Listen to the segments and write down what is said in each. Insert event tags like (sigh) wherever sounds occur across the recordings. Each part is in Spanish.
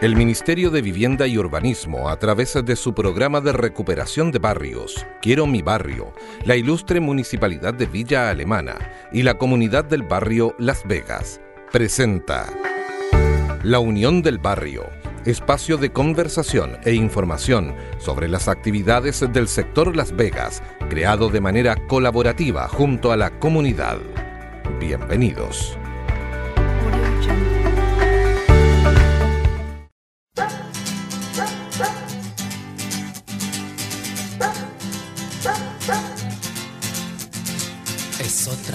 El Ministerio de Vivienda y Urbanismo, a través de su programa de recuperación de barrios, Quiero mi barrio, la ilustre Municipalidad de Villa Alemana y la comunidad del barrio Las Vegas, presenta La Unión del Barrio, espacio de conversación e información sobre las actividades del sector Las Vegas, creado de manera colaborativa junto a la comunidad. Bienvenidos.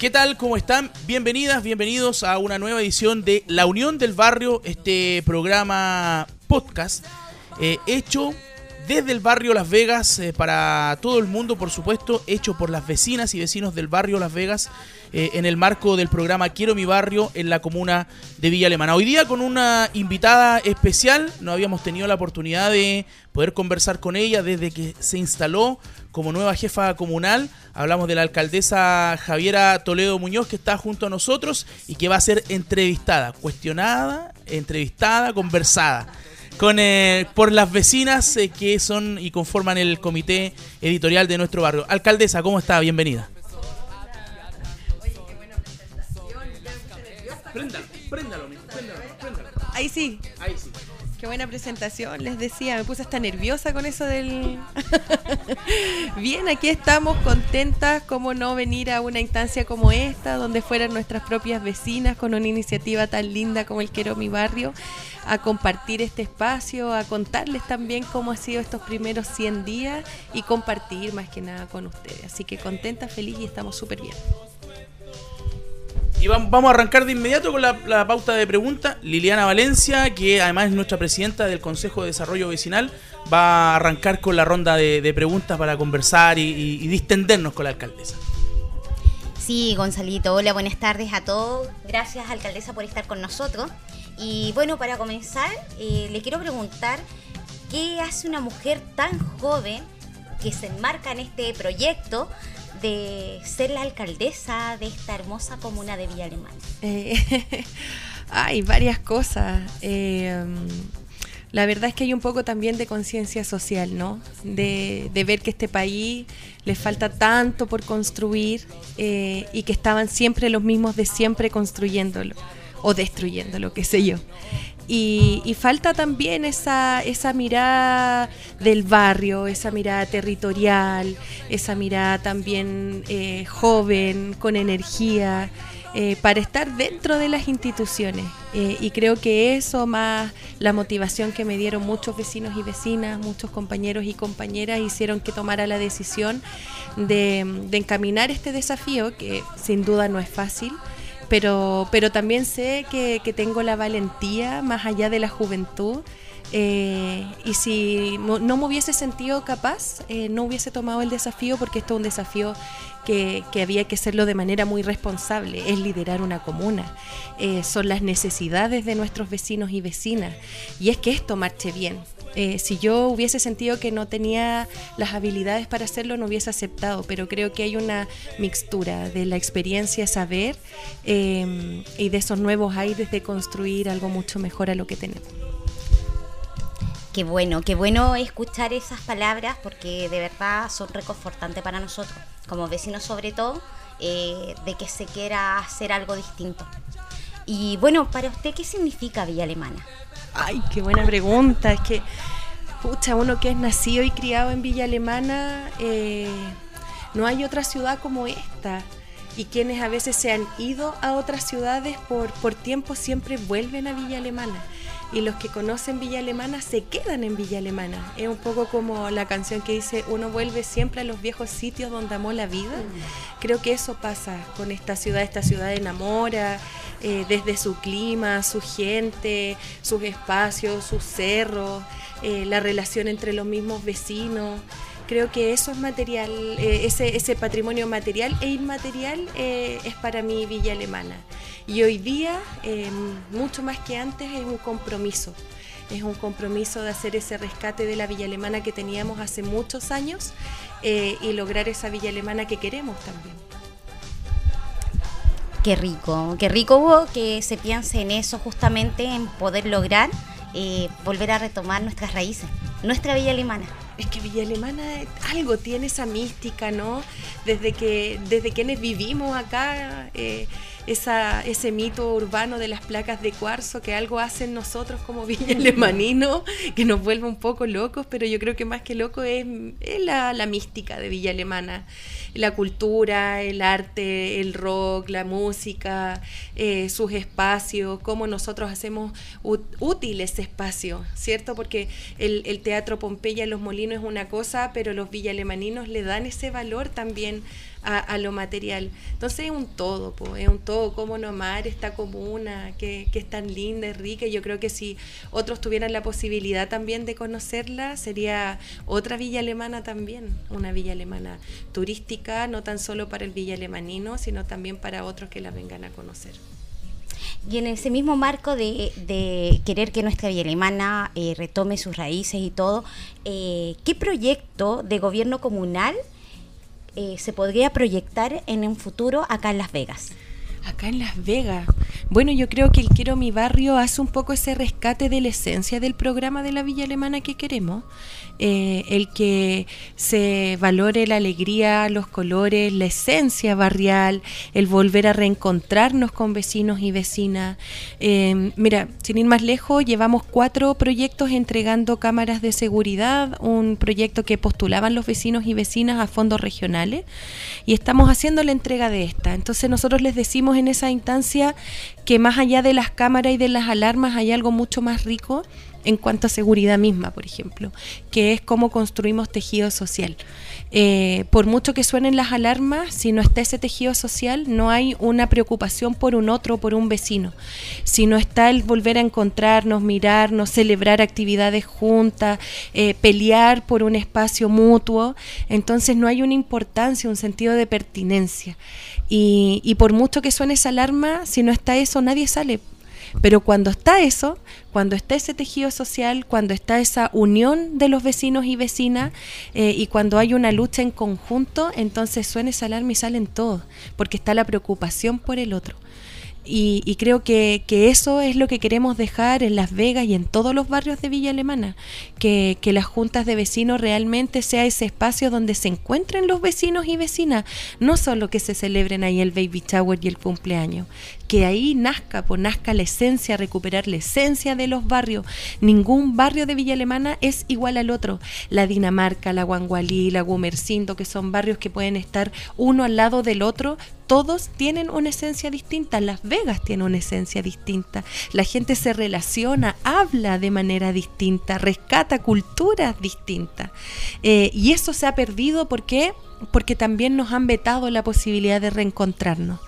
¿Qué tal? ¿Cómo están? Bienvenidas, bienvenidos a una nueva edición de La Unión del Barrio, este programa podcast eh, hecho desde el barrio Las Vegas eh, para todo el mundo, por supuesto, hecho por las vecinas y vecinos del barrio Las Vegas eh, en el marco del programa Quiero mi barrio en la comuna de Villa Alemana. Hoy día con una invitada especial, no habíamos tenido la oportunidad de poder conversar con ella desde que se instaló como nueva jefa comunal. Hablamos de la alcaldesa Javiera Toledo Muñoz, que está junto a nosotros y que va a ser entrevistada, cuestionada, entrevistada, conversada. Con, eh, por las vecinas eh, que son y conforman el comité editorial de nuestro barrio. Alcaldesa, ¿cómo está? Bienvenida. Préndalo, préndalo, préndalo, préndalo. Ahí sí. Ahí sí. Qué buena presentación, les decía, me puse hasta nerviosa con eso del... (laughs) Bien, aquí estamos contentas, como no venir a una instancia como esta, donde fueran nuestras propias vecinas con una iniciativa tan linda como el Quiero Mi Barrio, a compartir este espacio, a contarles también cómo ha sido estos primeros 100 días y compartir más que nada con ustedes. Así que contenta, feliz y estamos súper bien. Y vamos a arrancar de inmediato con la, pauta de preguntas. Liliana Valencia, que además es nuestra presidenta del Consejo de Desarrollo Vecinal, va a arrancar con la ronda de, preguntas para conversar y, distendernos con la alcaldesa. Sí, Gonzalito. Hola, buenas tardes a todos. Gracias, alcaldesa, por estar con nosotros. Y bueno, para comenzar, eh, le quiero preguntar, ¿qué hace una mujer tan joven que se enmarca en este proyecto de ser la alcaldesa de esta hermosa comuna de Villa Alemana? Eh, (laughs) hay varias cosas. Eh, la verdad es que hay un poco también de conciencia social, ¿no? De, ver que este país le falta tanto por construir eh, y que estaban siempre los mismos de siempre construyéndolo o destruyéndolo, qué sé yo. Y, falta también esa, esa mirada del barrio, esa mirada territorial, esa mirada también eh, joven, con energía, eh, para estar dentro de las instituciones. Eh, y creo que eso, más la motivación que me dieron muchos vecinos y vecinas, muchos compañeros y compañeras, hicieron que tomara la decisión de, de encaminar este desafío, que sin duda no es fácil pero, pero también sé que, que tengo la valentía más allá de la juventud. Eh, y si no, me hubiese sentido capaz, eh, no hubiese tomado el desafío porque esto es un desafío que, que, había que hacerlo de manera muy responsable, es liderar una comuna, eh, son las necesidades de nuestros vecinos y vecinas, y es que esto marche bien, eh, si yo hubiese sentido que no tenía las habilidades para hacerlo, no hubiese aceptado, pero creo que hay una mixtura de la experiencia, saber eh, y de esos nuevos aires de construir algo mucho mejor a lo que tenemos. Qué bueno, qué bueno escuchar esas palabras porque de verdad son reconfortantes para nosotros, como vecinos sobre todo, eh, de que se quiera hacer algo distinto. Y bueno, para usted, ¿qué significa Villa Alemana? Ay, qué buena pregunta. Es que, pucha, uno que es nacido y criado en Villa Alemana, eh, no hay otra ciudad como esta. Y quienes a veces se han ido a otras ciudades por, por tiempo siempre vuelven a Villa Alemana. Y los que conocen Villa Alemana se quedan en Villa Alemana. Es un poco como la canción que dice, uno vuelve siempre a los viejos sitios donde amó la vida. Creo que eso pasa con esta ciudad, esta ciudad enamora, eh, desde su clima, su gente, sus espacios, sus cerros, eh, la relación entre los mismos vecinos. Creo que eso es material, eh, ese, ese patrimonio material e inmaterial eh, es para mí Villa Alemana. Y hoy día, eh, mucho más que antes, es un compromiso. Es un compromiso de hacer ese rescate de la Villa Alemana que teníamos hace muchos años eh, y lograr esa Villa Alemana que queremos también. Qué rico, qué rico que se piense en eso justamente, en poder lograr eh, volver a retomar nuestras raíces, nuestra villa alemana. Es que Villa Alemana algo tiene esa mística, ¿no? Desde que desde quienes vivimos acá, eh, esa, ese mito urbano de las placas de cuarzo, que algo hacen nosotros como (laughs) Villa Alemanino, que nos vuelve un poco locos, pero yo creo que más que loco es, la, mística de Villa Alemana. La cultura, el arte, el rock, la música, eh, sus espacios, cómo nosotros hacemos útil ese espacio, ¿cierto? Porque el, Teatro Pompeya Los Molinos es una cosa, pero los villalemaninos le dan ese valor también a, lo material. Entonces es un todo, po, es un todo, cómo nomar esta comuna, que, que es tan linda y rica. Yo creo que si otros tuvieran la posibilidad también de conocerla, sería otra villa alemana también, una villa alemana turística, no tan solo para el villa alemanino, sino también para otros que la vengan a conocer. Y en ese mismo marco de, de querer que nuestra villa alemana eh, retome sus raíces y todo, eh, ¿qué proyecto de gobierno comunal eh, se podría proyectar en un futuro acá en Las Vegas? Acá en Las Vegas. Bueno, yo creo que el Quiero Mi Barrio hace un poco ese rescate de la esencia del programa de la Villa Alemana que queremos. Eh, el que se valore la alegría, los colores, la esencia barrial, el volver a reencontrarnos con vecinos y vecinas. Eh, mira, sin ir más lejos, llevamos cuatro proyectos entregando cámaras de seguridad, un proyecto que postulaban los vecinos y vecinas a fondos regionales y estamos haciendo la entrega de esta. Entonces nosotros les decimos en esa instancia que más allá de las cámaras y de las alarmas hay algo mucho más rico en cuanto a seguridad misma, por ejemplo, que es cómo construimos tejido social. Eh, por mucho que suenen las alarmas, si no está ese tejido social, no hay una preocupación por un otro, por un vecino. Si no está el volver a encontrarnos, mirarnos, celebrar actividades juntas, eh, pelear por un espacio mutuo, entonces no hay una importancia, un sentido de pertinencia. Y, y por mucho que suene esa alarma, si no está eso, nadie sale. Pero cuando está eso, cuando está ese tejido social, cuando está esa unión de los vecinos y vecinas eh, y cuando hay una lucha en conjunto, entonces suena esa alarma y salen todos, porque está la preocupación por el otro. Y, y creo que, que eso es lo que queremos dejar en Las Vegas y en todos los barrios de Villa Alemana, que, que las juntas de vecinos realmente sea ese espacio donde se encuentren los vecinos y vecinas, no solo que se celebren ahí el baby shower y el cumpleaños, que ahí nazca, pues nazca la esencia, recuperar la esencia de los barrios. Ningún barrio de Villa Alemana es igual al otro. La Dinamarca, la Guangualí, la Gumercindo, que son barrios que pueden estar uno al lado del otro, todos tienen una esencia distinta. Las Vegas tiene una esencia distinta. La gente se relaciona, habla de manera distinta, rescata culturas distintas. Eh, y eso se ha perdido ¿por qué? porque también nos han vetado la posibilidad de reencontrarnos.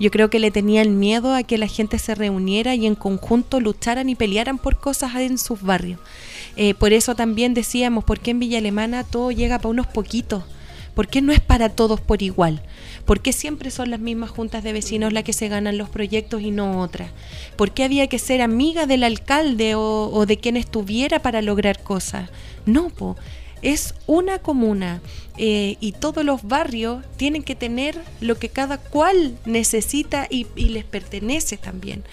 Yo creo que le tenían miedo a que la gente se reuniera y en conjunto lucharan y pelearan por cosas en sus barrios. Eh, por eso también decíamos, ¿por qué en Villa Alemana todo llega para unos poquitos? ¿Por qué no es para todos por igual? ¿Por qué siempre son las mismas juntas de vecinos las que se ganan los proyectos y no otras? ¿Por qué había que ser amiga del alcalde o, o de quien estuviera para lograr cosas? No, po. Es una comuna eh, y todos los barrios tienen que tener lo que cada cual necesita y, les pertenece también.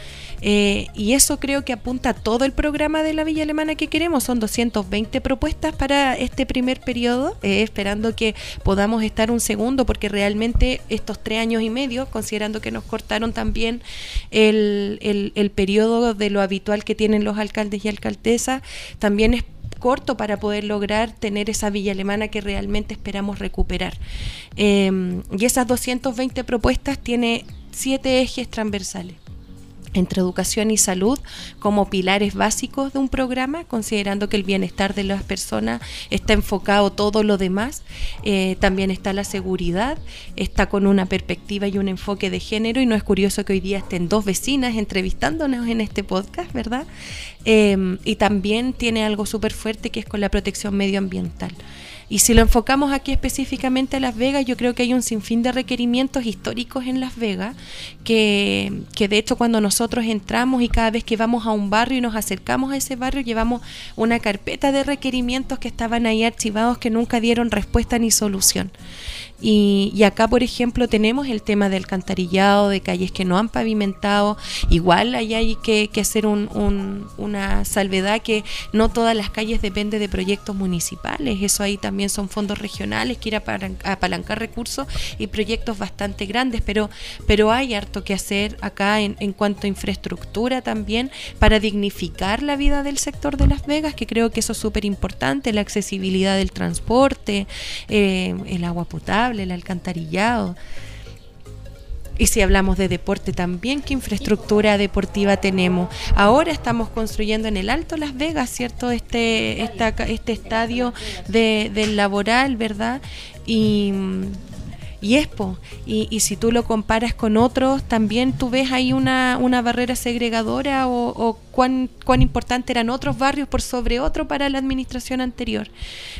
Eh, y eso creo que apunta a todo el programa de la Villa Alemana que queremos. Son 220 propuestas para este primer periodo, eh, esperando que podamos estar un segundo, porque realmente estos tres años y medio, considerando que nos cortaron también el, el, el periodo de lo habitual que tienen los alcaldes y alcaldesas, también es corto para poder lograr tener esa villa alemana que realmente esperamos recuperar. Eh, y esas 220 propuestas tiene siete ejes transversales. Entre educación y salud como pilares básicos de un programa, considerando que el bienestar de las personas está enfocado todo lo demás. Eh, también está la seguridad, está con una perspectiva y un enfoque de género y no es curioso que hoy día estén dos vecinas entrevistándonos en este podcast, ¿verdad? Eh, y también tiene algo súper fuerte que es con la protección medioambiental. Y si lo enfocamos aquí específicamente a Las Vegas, yo creo que hay un sinfín de requerimientos históricos en Las Vegas, que, que, de hecho cuando nosotros entramos y cada vez que vamos a un barrio y nos acercamos a ese barrio, llevamos una carpeta de requerimientos que estaban ahí archivados que nunca dieron respuesta ni solución. Y, y, acá, por ejemplo, tenemos el tema del alcantarillado, de calles que no han pavimentado. Igual ahí hay que, hacer un, un, una salvedad que no todas las calles dependen de proyectos municipales. Eso ahí también son fondos regionales que ir a apalancar recursos y proyectos bastante grandes. Pero, pero hay harto que hacer acá en, en cuanto a infraestructura también para dignificar la vida del sector de Las Vegas, que creo que eso es súper importante. La accesibilidad del transporte, eh, el agua potable el alcantarillado. Y si hablamos de deporte también, ¿qué infraestructura deportiva tenemos? Ahora estamos construyendo en el Alto Las Vegas, ¿cierto? Este, este estadio de, del laboral, ¿verdad? Y y Expo. Y, y, si tú lo comparas con otros, también tú ves ahí una, una barrera segregadora o, o, cuán, cuán importante eran otros barrios por sobre otro para la administración anterior.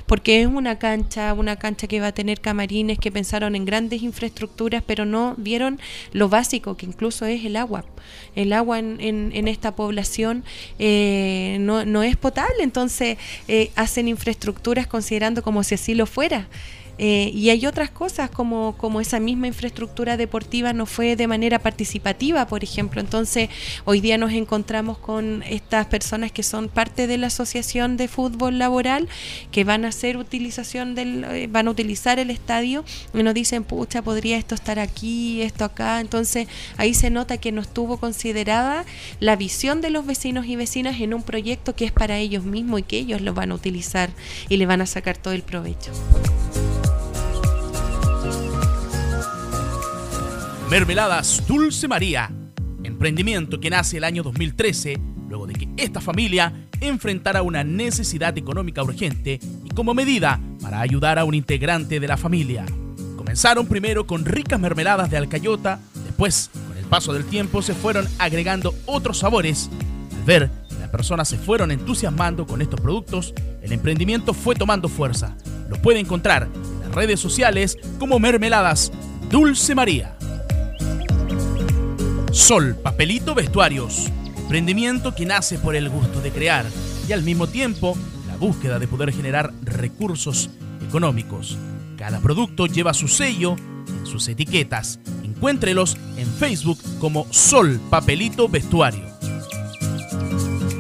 Porque es una cancha, una cancha que va a tener camarines que pensaron en grandes infraestructuras, pero no vieron lo básico, que incluso es el agua. El agua en, en, en esta población eh, no, no, es potable, entonces eh, hacen infraestructuras considerando como si así lo fuera. Eh, y hay otras cosas como, como esa misma infraestructura deportiva no fue de manera participativa, por ejemplo. Entonces, hoy día nos encontramos con estas personas que son parte de la Asociación de Fútbol Laboral, que van a hacer utilización del, eh, van a utilizar el estadio y nos dicen, pucha, podría esto estar aquí, esto acá. Entonces, ahí se nota que no estuvo considerada la visión de los vecinos y vecinas en un proyecto que es para ellos mismos y que ellos lo van a utilizar y le van a sacar todo el provecho. Mermeladas Dulce María, emprendimiento que nace el año 2013, luego de que esta familia enfrentara una necesidad económica urgente y como medida para ayudar a un integrante de la familia. Comenzaron primero con ricas mermeladas de alcayota, después, con el paso del tiempo, se fueron agregando otros sabores. Al ver que las personas se fueron entusiasmando con estos productos, el emprendimiento fue tomando fuerza. Lo puede encontrar en las redes sociales como Mermeladas Dulce María. Sol Papelito Vestuarios, emprendimiento que nace por el gusto de crear y al mismo tiempo la búsqueda de poder generar recursos económicos. Cada producto lleva su sello en sus etiquetas. Encuéntrelos en Facebook como Sol Papelito Vestuario.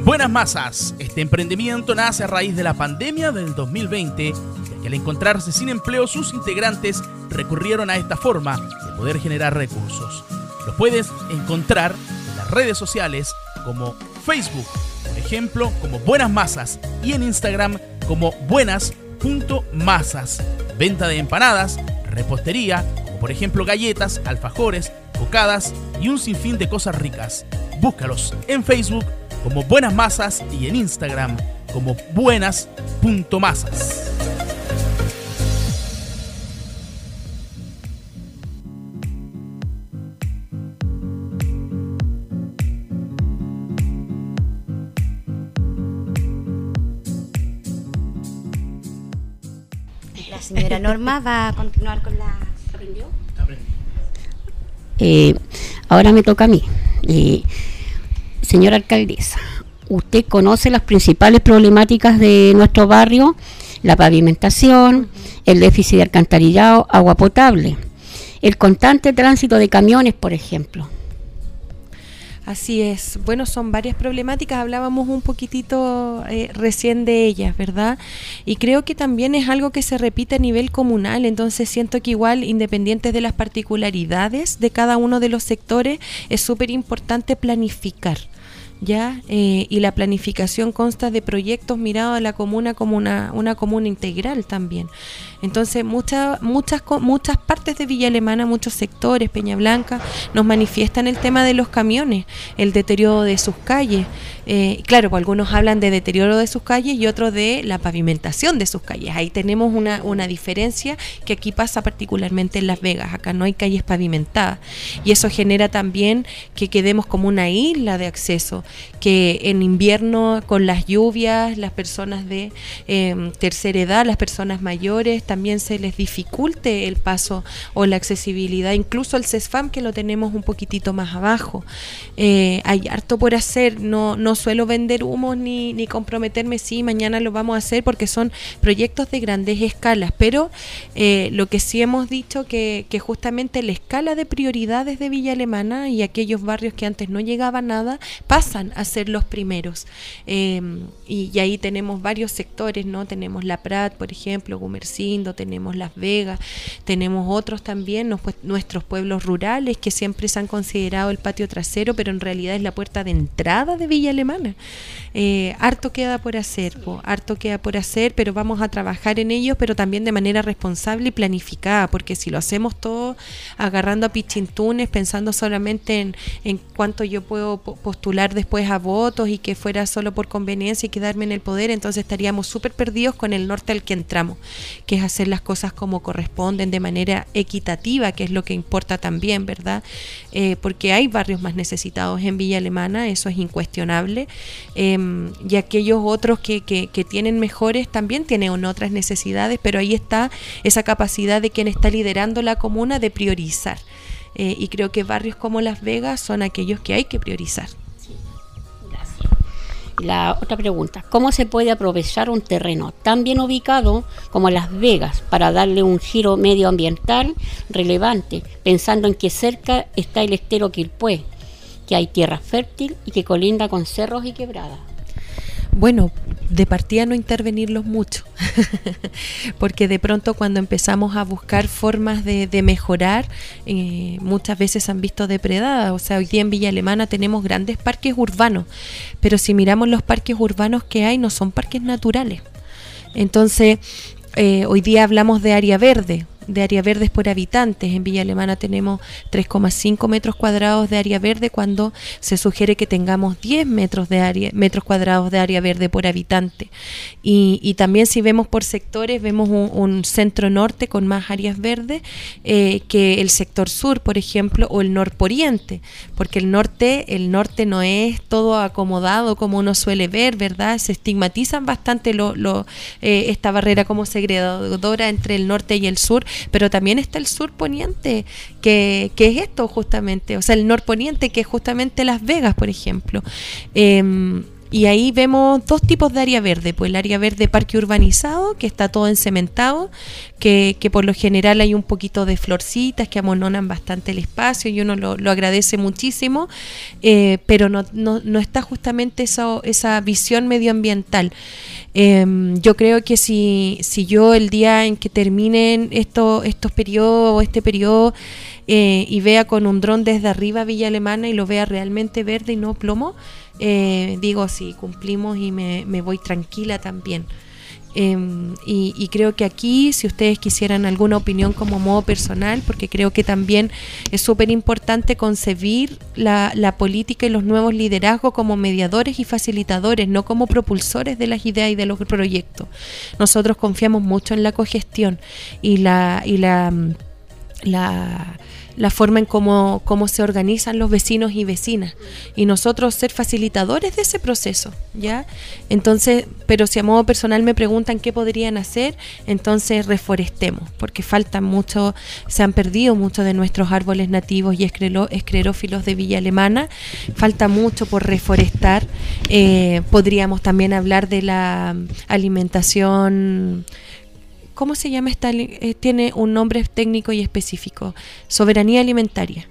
Buenas Masas, este emprendimiento nace a raíz de la pandemia del 2020, ya que al encontrarse sin empleo sus integrantes recurrieron a esta forma de poder generar recursos. Lo puedes encontrar en las redes sociales como Facebook, por ejemplo, como Buenas Masas y en Instagram como buenas.masas. Venta de empanadas, repostería, como por ejemplo galletas, alfajores, cocadas y un sinfín de cosas ricas. Búscalos en Facebook como Buenas Masas y en Instagram como buenas.masas. Norma va a continuar con la... ¿Aprendió? Eh, ahora me toca a mí. Eh, señora alcaldesa, usted conoce las principales problemáticas de nuestro barrio, la pavimentación, el déficit de alcantarillado, agua potable, el constante tránsito de camiones, por ejemplo. Así es. Bueno, son varias problemáticas. Hablábamos un poquitito eh, recién de ellas, ¿verdad? Y creo que también es algo que se repite a nivel comunal. Entonces siento que igual, independientes de las particularidades de cada uno de los sectores, es súper importante planificar. ¿Ya? Eh, y la planificación consta de proyectos mirados a la comuna como una, una comuna integral también. Entonces, muchas, muchas, muchas partes de Villa Alemana, muchos sectores, Peña Blanca, nos manifiestan el tema de los camiones, el deterioro de sus calles. Eh, claro, pues algunos hablan de deterioro de sus calles y otros de la pavimentación de sus calles. Ahí tenemos una, una diferencia que aquí pasa particularmente en Las Vegas. Acá no hay calles pavimentadas. Y eso genera también que quedemos como una isla de acceso, que en invierno con las lluvias, las personas de eh, tercera edad, las personas mayores, también se les dificulte el paso o la accesibilidad, incluso el CESFAM que lo tenemos un poquitito más abajo. Eh, hay harto por hacer, no, no suelo vender humos ni, ni comprometerme, sí, mañana lo vamos a hacer porque son proyectos de grandes escalas, pero eh, lo que sí hemos dicho que, que justamente la escala de prioridades de Villa Alemana y aquellos barrios que antes no llegaba nada a ser los primeros. Eh, y, ahí tenemos varios sectores, ¿no? Tenemos La Prat, por ejemplo, Gumersindo, tenemos Las Vegas, tenemos otros también, nos- pues, nuestros pueblos rurales que siempre se han considerado el patio trasero, pero en realidad es la puerta de entrada de Villa Alemana. Eh, harto queda por hacer, harto queda por hacer, pero vamos a trabajar en ellos, pero también de manera responsable y planificada, porque si lo hacemos todo agarrando a pichintunes, pensando solamente en, en cuánto yo puedo po- postular después a votos y que fuera solo por conveniencia y quedarme en el poder, entonces estaríamos súper perdidos con el norte al que entramos, que es hacer las cosas como corresponden, de manera equitativa, que es lo que importa también, ¿verdad? Eh, porque hay barrios más necesitados en Villa Alemana, eso es incuestionable, em, y aquellos otros que, que, que tienen mejores también tienen otras necesidades, pero ahí está esa capacidad de quien está liderando la comuna de priorizar. Eh, y creo que barrios como Las Vegas son aquellos que hay que priorizar. La otra pregunta, ¿cómo se puede aprovechar un terreno tan bien ubicado como Las Vegas para darle un giro medioambiental relevante, pensando en que cerca está el estero Quilpué, que hay tierra fértil y que colinda con cerros y quebradas? Bueno, de partida no intervenirlos mucho, (laughs) porque de pronto cuando empezamos a buscar formas de, de mejorar, eh, muchas veces se han visto depredadas. O sea, hoy día en Villa Alemana tenemos grandes parques urbanos, pero si miramos los parques urbanos que hay, no son parques naturales. Entonces, eh, hoy día hablamos de área verde, de área verdes por habitantes. En Villa Alemana tenemos 3,5 metros cuadrados de área verde cuando se sugiere que tengamos 10 metros, de área, metros cuadrados de área verde por habitante. Y, también si vemos por sectores, vemos un, un centro norte con más áreas verdes eh, que el sector sur, por ejemplo, o el norporiente, porque el norte, el norte no es todo acomodado como uno suele ver, ¿verdad? Se estigmatizan bastante lo, lo, eh, esta barrera como segregadora entre el norte y el sur, pero también está el sur poniente, que, que es esto justamente, o sea, el norponiente, que es justamente Las Vegas, por ejemplo. Em, y ahí vemos dos tipos de área verde, pues el área verde parque urbanizado, que está todo encementado, que, que por lo general hay un poquito de florcitas que amononan bastante el espacio y uno lo, lo agradece muchísimo, eh, pero no, no, no está justamente eso, esa visión medioambiental. Em, yo creo que si, si yo el día en que terminen esto, estos periodos, este periodo, eh, y vea con un dron desde arriba Villa Alemana y lo vea realmente verde y no plomo, eh, digo, sí, cumplimos y me, me voy tranquila también. Em, y, creo que aquí, si ustedes quisieran alguna opinión como modo personal, porque creo que también es súper importante concebir la, la política y los nuevos liderazgos como mediadores y facilitadores, no como propulsores de las ideas y de los proyectos. Nosotros confiamos mucho en la cogestión y la, y la, la, la forma en cómo, cómo se organizan los vecinos y vecinas. Y nosotros ser facilitadores de ese proceso, ¿ya? Entonces, pero si a modo personal me preguntan qué podrían hacer, entonces reforestemos, porque faltan mucho, se han perdido muchos de nuestros árboles nativos y esclerófilos de Villa Alemana, falta mucho por reforestar, eh, podríamos también hablar de la alimentación ¿Cómo se llama esta? eh, tiene un nombre técnico y específico. Soberanía alimentaria.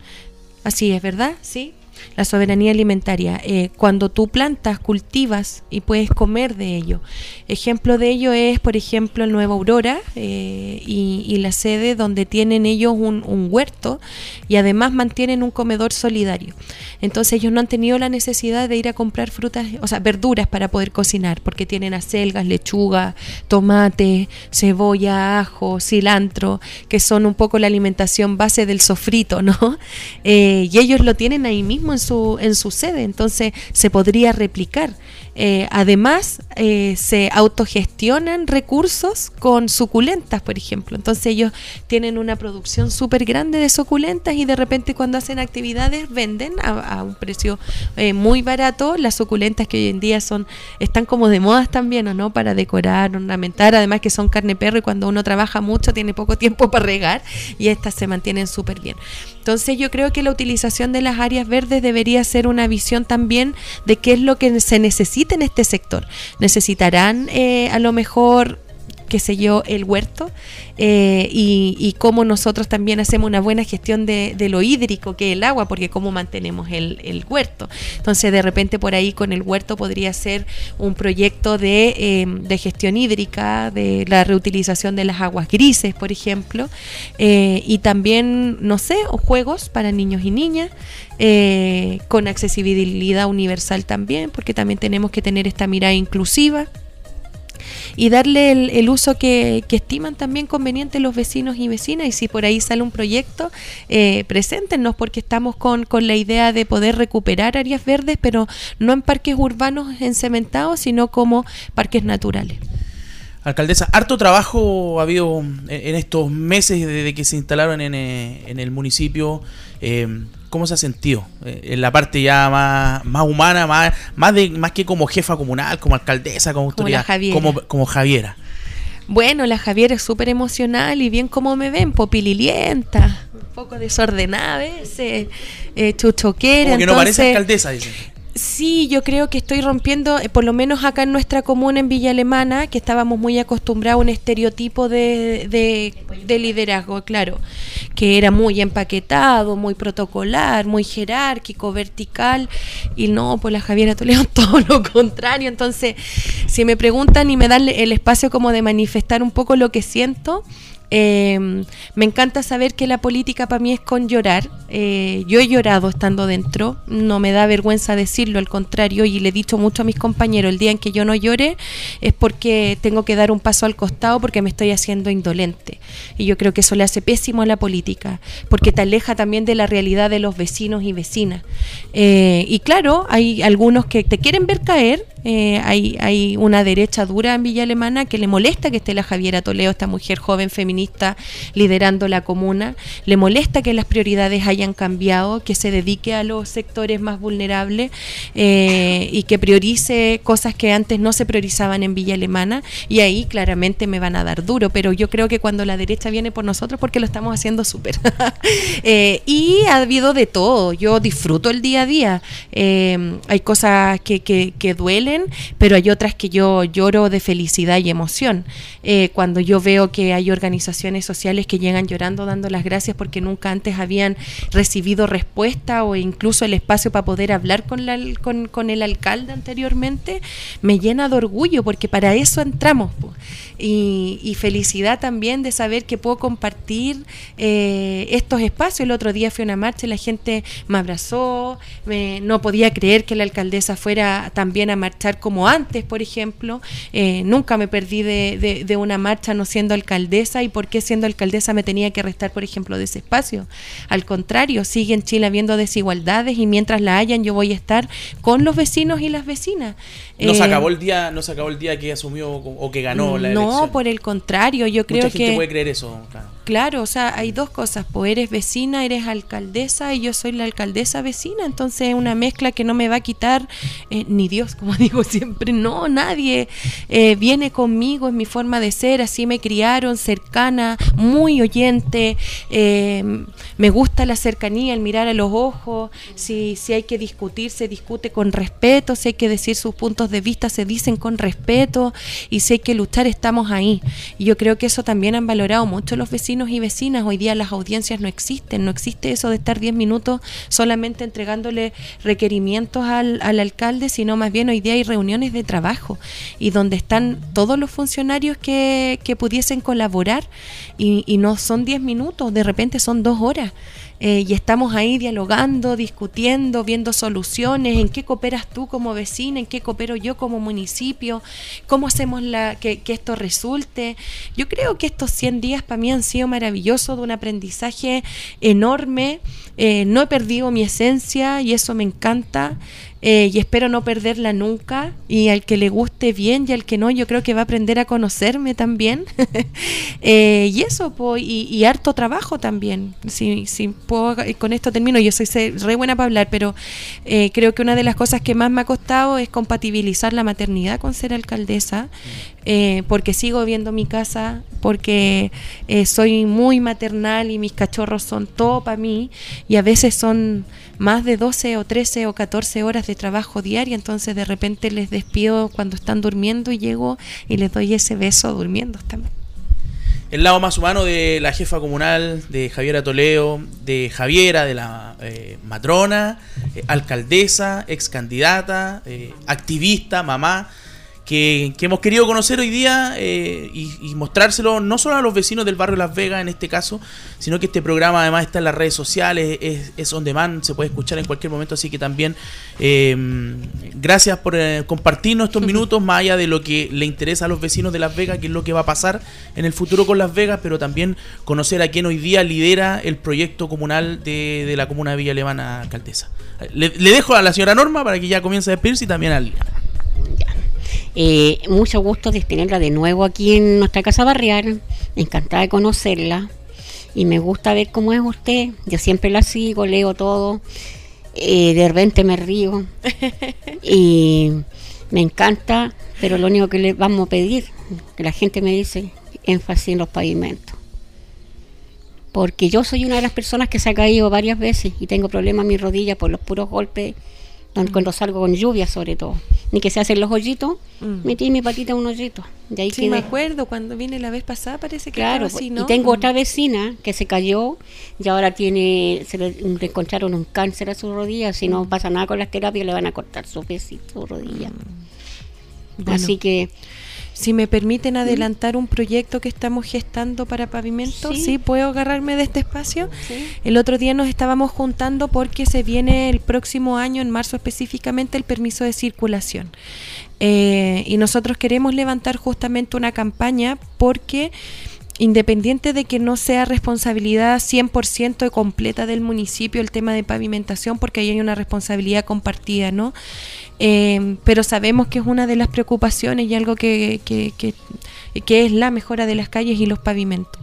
Así es, ¿verdad? Sí. La soberanía alimentaria. Eh, cuando tú plantas, cultivas y puedes comer de ello. Ejemplo de ello es, por ejemplo, el Nueva Aurora eh, y, la sede donde tienen ellos un, un huerto y además mantienen un comedor solidario. Entonces ellos no han tenido la necesidad de ir a comprar frutas, o sea, verduras para poder cocinar, porque tienen acelgas, lechuga, tomate, cebolla, ajo, cilantro, que son un poco la alimentación base del sofrito, ¿no? (laughs) Eh, y ellos lo tienen ahí mismo en su, en su sede, entonces se podría replicar. Eh, además, eh, se autogestionan recursos con suculentas, por ejemplo. Entonces ellos tienen una producción súper grande de suculentas y de repente cuando hacen actividades venden a, un precio eh, muy barato las suculentas que hoy en día son están como de modas también, ¿o no? Para decorar, ornamentar, además que son carne perro y cuando uno trabaja mucho tiene poco tiempo para regar y estas se mantienen súper bien. Entonces yo creo que la utilización de las áreas verdes debería ser una visión también de qué es lo que se necesita en este sector. Necesitarán eh, a lo mejor qué sé yo, el huerto eh, y, cómo nosotros también hacemos una buena gestión de, lo hídrico que el agua, porque cómo mantenemos el, huerto. Entonces, de repente por ahí con el huerto podría ser un proyecto de, de gestión hídrica, de la reutilización de las aguas grises, por ejemplo, eh, y también, no sé, juegos para niños y niñas. eh, con accesibilidad universal también, porque también tenemos que tener esta mirada inclusiva y darle el, el uso que, que estiman también conveniente los vecinos y vecinas. Y si por ahí sale un proyecto, eh, preséntenos porque estamos con, con la idea de poder recuperar áreas verdes, pero no en parques urbanos encementados, sino como parques naturales. Alcaldesa, harto trabajo ha habido en, estos meses desde que se instalaron en, eh, en el municipio. Eh, ¿Cómo se ha sentido? Eh, en la parte ya más, más humana, más, más, de, más que como jefa comunal, como alcaldesa, como Como autoridad, Javiera. como, como Javiera. Bueno, la Javiera es súper emocional y bien como me ven, popililienta, un poco desordenada a veces, eh, chuchoquera. Como que no parece alcaldesa, dicen. Sí, yo creo que estoy rompiendo, eh, por lo menos acá en nuestra comuna en Villa Alemana, que estábamos muy acostumbrados a un estereotipo de, de, de liderazgo, claro, que era muy empaquetado, muy protocolar, muy jerárquico, vertical, y no, pues la Javiera Toledo (laughs) todo lo contrario. Entonces, si me preguntan y me dan el espacio como de manifestar un poco lo que siento, eh, me encanta saber que la política para mí es con llorar. Eh, yo he llorado estando dentro, no me da vergüenza decirlo, al contrario, y le he dicho mucho a mis compañeros, el día en que yo no llore es porque tengo que dar un paso al costado porque me estoy haciendo indolente. Y yo creo que eso le hace pésimo a la política, porque te aleja también de la realidad de los vecinos y vecinas. Eh, y claro, hay algunos que te quieren ver caer, eh, hay, hay una derecha dura en Villa Alemana que le molesta que esté la Javiera Toledo, esta mujer joven feminista liderando la comuna, le molesta que las prioridades hayan cambiado, que se dedique a los sectores más vulnerables eh, y que priorice cosas que antes no se priorizaban en Villa Alemana y ahí claramente me van a dar duro, pero yo creo que cuando la derecha viene por nosotros porque lo estamos haciendo súper. (laughs) Eh, y ha habido de todo, yo disfruto el día a día, Eh, hay cosas que, que, duelen, pero hay otras que yo lloro de felicidad y emoción. Cuando yo veo que hay organizaciones sociales que llegan llorando dando las gracias porque nunca antes habían recibido respuesta o incluso el espacio para poder hablar con, la, con, el alcalde anteriormente, me llena de orgullo porque para eso entramos. Y, felicidad también de saber que puedo compartir eh, estos espacios. El otro día fui una marcha y la gente me abrazó, me- no podía creer que la alcaldesa fuera también a marchar como antes, por ejemplo. Eh, nunca me perdí de, de- de una marcha no siendo alcaldesa y por qué siendo alcaldesa me tenía que restar, por ejemplo, de ese espacio. Al contrario, sigue en Chile habiendo desigualdades y mientras la hayan yo voy a estar con los vecinos y las vecinas. No se Eh, acabó el día, no se acabó el día que asumió o que ganó la elección. No, por el contrario, yo creo Mucha gente que... puede creer eso, claro. Claro, o sea, hay dos cosas, pues eres vecina, eres alcaldesa y yo soy la alcaldesa vecina, entonces es una mezcla que no me va a quitar eh, ni Dios, como (laughs) digo siempre, no, nadie eh, viene conmigo, es mi forma de ser, así me criaron, cercana, muy oyente, eh, me gusta la cercanía, el mirar a los ojos, si, si hay que discutir, se discute con respeto, si hay que decir sus puntos de vista, se dicen con respeto y si hay que luchar, estamos ahí. Y yo creo que eso también han valorado mucho los vecinos y vecinas. Hoy día las audiencias no existen, no existe eso de estar 10 minutos solamente entregándole requerimientos al, al alcalde, sino más bien hoy día hay reuniones de trabajo y donde están todos los funcionarios que, que pudiesen colaborar y, y no son 10 minutos, de repente son dos horas. Eh, y estamos ahí dialogando, discutiendo, viendo soluciones, en qué cooperas tú como vecina, en qué coopero yo como municipio, cómo hacemos la, que, que esto resulte. Yo creo que estos 100 días para mí han sido maravillosos, de un aprendizaje enorme. Eh, no he perdido mi esencia y eso me encanta. Eh, y espero no perderla nunca. Y al que le guste bien y al que no, yo creo que va a aprender a conocerme también. (laughs) Eh, y eso, po, y, harto trabajo también. Si, si con esto termino. Yo soy re buena para hablar, pero creo que una de las cosas que más me ha costado es compatibilizar la maternidad con ser alcaldesa. Eh, porque sigo viendo mi casa, porque eh, soy muy maternal y mis cachorros son todo para mí. Y a veces son más de 12 o 13 o 14 horas de trabajo diaria, entonces de repente les despido cuando están durmiendo y llego y les doy ese beso durmiendo también. El lado más humano de la jefa comunal, de Javiera Toleo, de Javiera, de la eh, matrona, eh, alcaldesa, ex candidata, eh, activista, mamá, que, que hemos querido conocer hoy día eh, y, y mostrárselo no solo a los vecinos del barrio Las Vegas en este caso, sino que este programa además está en las redes sociales, es, es on demand, se puede escuchar en cualquier momento, así que también eh, gracias por eh, compartirnos estos (laughs) minutos, más allá de lo que le interesa a los vecinos de Las Vegas, qué es lo que va a pasar en el futuro con Las Vegas, pero también conocer a quien hoy día lidera el proyecto comunal de, de la comuna de Villa Alemana, alcaldesa. Le, le dejo a la señora Norma para que ya comience a despedirse y también a Liliana. Eh, mucho gusto de tenerla de nuevo aquí en nuestra casa barrial. Encantada de conocerla. Y me gusta ver cómo es usted. Yo siempre la sigo, leo todo. Eh, de repente me río. (laughs) y me encanta. Pero lo único que le vamos a pedir, que la gente me dice, énfasis en los pavimentos. Porque yo soy una de las personas que se ha caído varias veces y tengo problemas en mis rodillas por los puros golpes don- cuando salgo con lluvia sobre todo. Ni que se hacen los hoyitos, Mm. metí mi patita en un hoyito. De ahí Sí, me acuerdo cuando vine la vez pasada, parece que Claro, así, ¿no? y tengo Mm. otra vecina que se cayó y ahora tiene, se le, le encontraron un cáncer a su rodilla. Si Mm. no pasa nada con las terapias, le van a cortar su besito, su rodilla. Bueno. Así que Si me permiten adelantar un proyecto que estamos gestando para pavimento, Sí. sí, puedo agarrarme de este espacio. Sí. El otro día nos estábamos juntando porque se viene el próximo año, en marzo específicamente, el permiso de circulación. Eh, y nosotros queremos levantar justamente una campaña porque independiente de que no sea responsabilidad 100% completa del municipio el tema de pavimentación, porque ahí hay una responsabilidad compartida, ¿no? Eh, pero sabemos que es una de las preocupaciones y algo que, que, que- es la mejora de las calles y los pavimentos.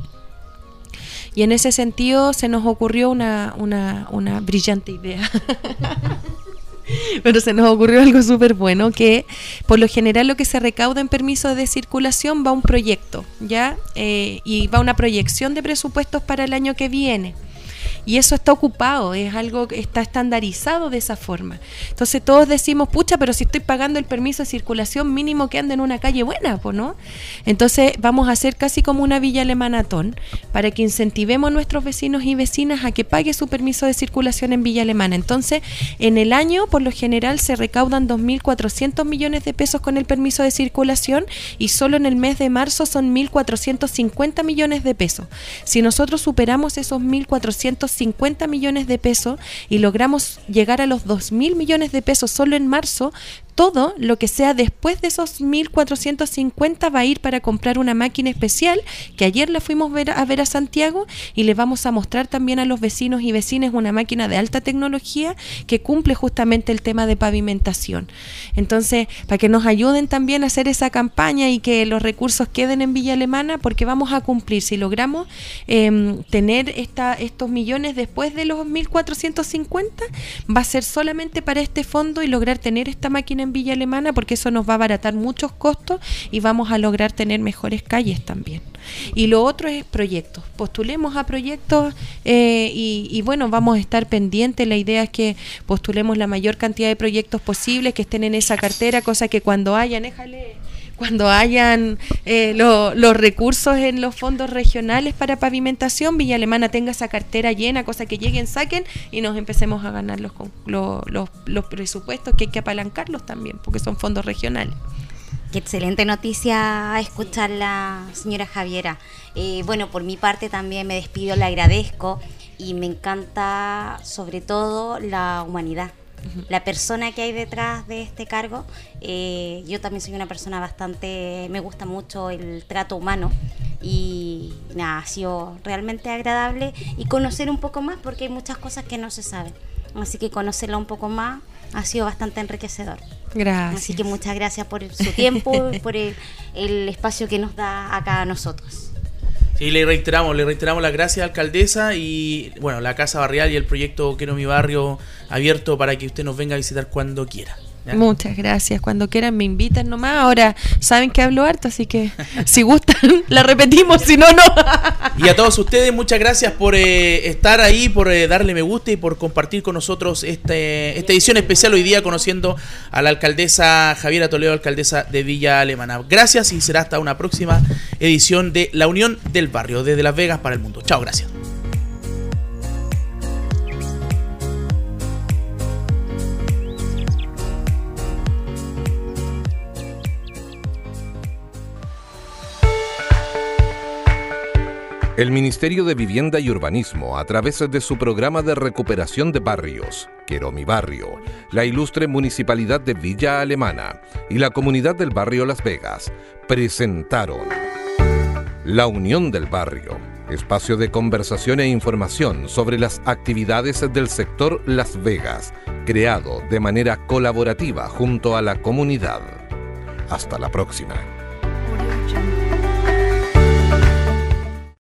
Y en ese sentido se nos ocurrió una, una, una brillante idea. (laughs) Pero se nos ocurrió algo súper bueno, que por lo general lo que se recauda en permiso de circulación va a un proyecto, ¿ya? Eh, y va una proyección de presupuestos para el año que viene. Y eso está ocupado, es algo que está estandarizado de esa forma. Entonces todos decimos, pucha, pero si estoy pagando el permiso de circulación mínimo que ande en una calle buena, pues no. Entonces vamos a hacer casi como una villa alemanatón para que incentivemos a nuestros vecinos y vecinas a que pague su permiso de circulación en Villa Alemana. Entonces, en el año, por lo general, se recaudan 2.400 millones de pesos con el permiso de circulación y solo en el mes de marzo son 1.450 millones de pesos. Si nosotros superamos esos 1.450 millones de pesos y logramos llegar a los 2.000 millones de pesos solo en marzo, todo lo que sea después de esos 1.450 va a ir para comprar una máquina especial que ayer la fuimos a ver a Santiago y le vamos a mostrar también a los vecinos y vecinas una máquina de alta tecnología que cumple justamente el tema de pavimentación. Entonces, para que nos ayuden también a hacer esa campaña y que los recursos queden en Villa Alemana, porque vamos a cumplir, si logramos em, tener esta, estos millones después de los 1.450, va a ser solamente para este fondo y lograr tener esta máquina en Villa Alemana, porque eso nos va a abaratar muchos costos y vamos a lograr tener mejores calles también. Y lo otro es proyectos. Postulemos a proyectos eh, y, y bueno, vamos a estar pendientes. La idea es que postulemos la mayor cantidad de proyectos posibles que estén en esa cartera, cosa que cuando hayan, déjale, cuando hayan eh, lo- los recursos en los fondos regionales para pavimentación, Villa Alemana tenga esa cartera llena, cosa que lleguen, saquen y nos empecemos a ganar los, los, los presupuestos que hay que apalancarlos también, porque son fondos regionales. Qué excelente noticia escucharla, señora Javiera. Eh, bueno, por mi parte también me despido, le agradezco y me encanta sobre todo la humanidad. La persona que hay detrás de este cargo, eh, yo también soy una persona bastante, me gusta mucho el trato humano y nada, ha sido realmente agradable y conocer un poco más porque hay muchas cosas que no se saben. Así que conocerla un poco más ha sido bastante enriquecedor. Gracias. Así que muchas gracias por su tiempo por el, el espacio que nos da acá a nosotros. Sí, le reiteramos, le reiteramos las gracias, alcaldesa, y bueno, la Casa Barrial y el proyecto Quiero mi barrio abierto para que usted nos venga a visitar cuando quiera. ¿Ya? Muchas gracias. Cuando quieran me invitan nomás. Ahora saben que hablo harto, así que (laughs) si gustan la repetimos, si no, no. (laughs) Y a todos ustedes, muchas gracias por eh, estar ahí, por eh, darle me gusta y por compartir con nosotros este, esta edición especial hoy día conociendo a la alcaldesa Javiera Toledo, alcaldesa de Villa Alemana. Gracias y será hasta una próxima edición de La Unión del Barrio, desde Las Vegas para el mundo. Chao, gracias. El Ministerio de Vivienda y Urbanismo, a través de su programa de recuperación de barrios, Quiero mi barrio, la ilustre Municipalidad de Villa Alemana y la comunidad del barrio Las Vegas, presentaron La Unión del Barrio, espacio de conversación e información sobre las actividades del sector Las Vegas, creado de manera colaborativa junto a la comunidad. Hasta la próxima.